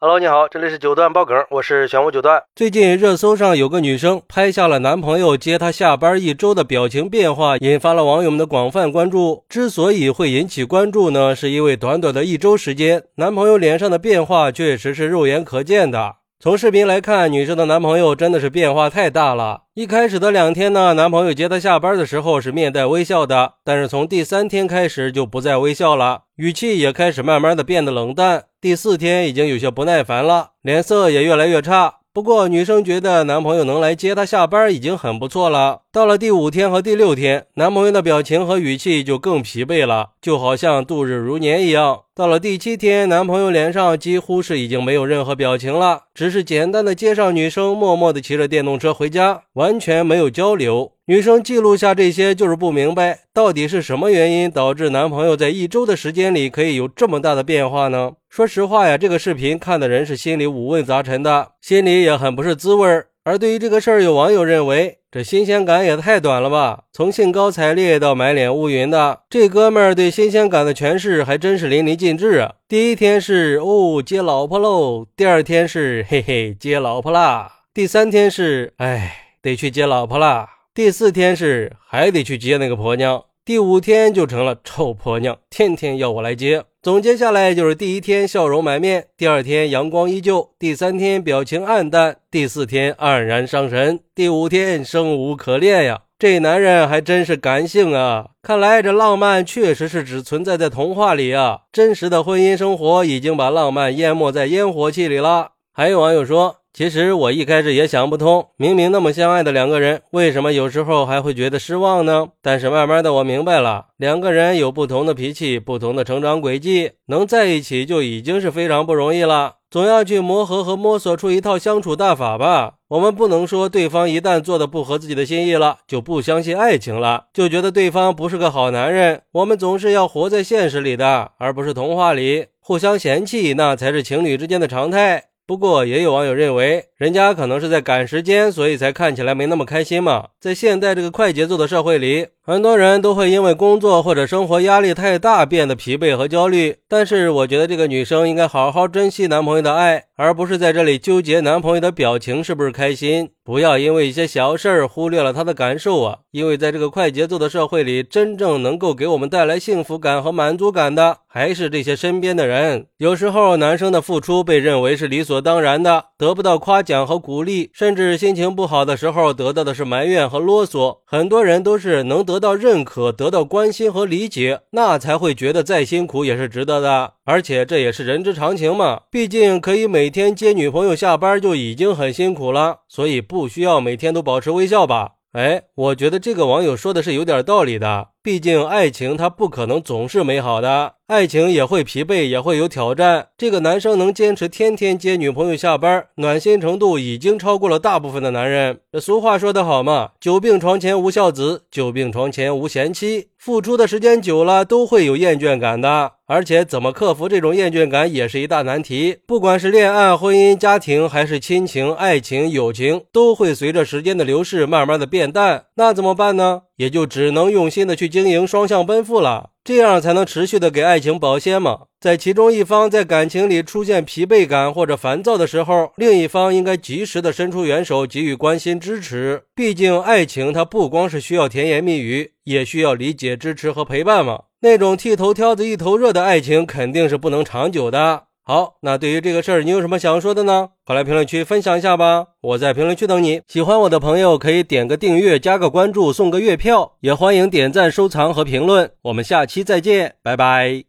Hello，你好，这里是九段爆梗，我是玄武九段。最近热搜上有个女生拍下了男朋友接她下班一周的表情变化，引发了网友们的广泛关注。之所以会引起关注呢，是因为短短的一周时间，男朋友脸上的变化确实是肉眼可见的。从视频来看，女生的男朋友真的是变化太大了。一开始的两天呢，男朋友接她下班的时候是面带微笑的，但是从第三天开始就不再微笑了，语气也开始慢慢的变得冷淡。第四天已经有些不耐烦了，脸色也越来越差。不过，女生觉得男朋友能来接她下班已经很不错了。到了第五天和第六天，男朋友的表情和语气就更疲惫了，就好像度日如年一样。到了第七天，男朋友脸上几乎是已经没有任何表情了，只是简单的接上女生，默默的骑着电动车回家，完全没有交流。女生记录下这些，就是不明白到底是什么原因导致男朋友在一周的时间里可以有这么大的变化呢？说实话呀，这个视频看的人是心里五味杂陈的，心里也很不是滋味儿。而对于这个事儿，有网友认为。这新鲜感也太短了吧！从兴高采烈到满脸乌云的，这哥们儿对新鲜感的诠释还真是淋漓尽致啊！第一天是哦接老婆喽，第二天是嘿嘿接老婆啦，第三天是哎得去接老婆啦，第四天是还得去接那个婆娘。第五天就成了臭婆娘，天天要我来接。总结下来就是：第一天笑容满面，第二天阳光依旧，第三天表情暗淡，第四天黯然伤神，第五天生无可恋呀！这男人还真是感性啊！看来这浪漫确实是只存在在童话里啊，真实的婚姻生活已经把浪漫淹没在烟火气里了。还有网友说。其实我一开始也想不通，明明那么相爱的两个人，为什么有时候还会觉得失望呢？但是慢慢的我明白了，两个人有不同的脾气，不同的成长轨迹，能在一起就已经是非常不容易了。总要去磨合和摸索出一套相处大法吧。我们不能说对方一旦做的不合自己的心意了，就不相信爱情了，就觉得对方不是个好男人。我们总是要活在现实里的，而不是童话里。互相嫌弃，那才是情侣之间的常态。不过，也有网友认为，人家可能是在赶时间，所以才看起来没那么开心嘛。在现代这个快节奏的社会里，很多人都会因为工作或者生活压力太大变得疲惫和焦虑。但是，我觉得这个女生应该好好珍惜男朋友的爱，而不是在这里纠结男朋友的表情是不是开心。不要因为一些小事儿忽略了他的感受啊！因为在这个快节奏的社会里，真正能够给我们带来幸福感和满足感的，还是这些身边的人。有时候，男生的付出被认为是理所当然的，得不到夸奖和鼓励，甚至心情不好的时候得到的是埋怨和啰嗦。很多人都是能得到认可、得到关心和理解，那才会觉得再辛苦也是值得的。而且这也是人之常情嘛，毕竟可以每天接女朋友下班就已经很辛苦了，所以不需要每天都保持微笑吧？哎，我觉得这个网友说的是有点道理的，毕竟爱情它不可能总是美好的。爱情也会疲惫，也会有挑战。这个男生能坚持天天接女朋友下班，暖心程度已经超过了大部分的男人。俗话说得好嘛，“久病床前无孝子，久病床前无贤妻”。付出的时间久了，都会有厌倦感的。而且，怎么克服这种厌倦感，也是一大难题。不管是恋爱、婚姻、家庭，还是亲情、爱情、友情，都会随着时间的流逝，慢慢的变淡。那怎么办呢？也就只能用心的去经营双向奔赴了。这样才能持续的给爱情保鲜嘛。在其中一方在感情里出现疲惫感或者烦躁的时候，另一方应该及时的伸出援手，给予关心支持。毕竟爱情它不光是需要甜言蜜语，也需要理解、支持和陪伴嘛。那种剃头挑子一头热的爱情肯定是不能长久的。好，那对于这个事儿，你有什么想说的呢？快来评论区分享一下吧！我在评论区等你。喜欢我的朋友可以点个订阅、加个关注、送个月票，也欢迎点赞、收藏和评论。我们下期再见，拜拜。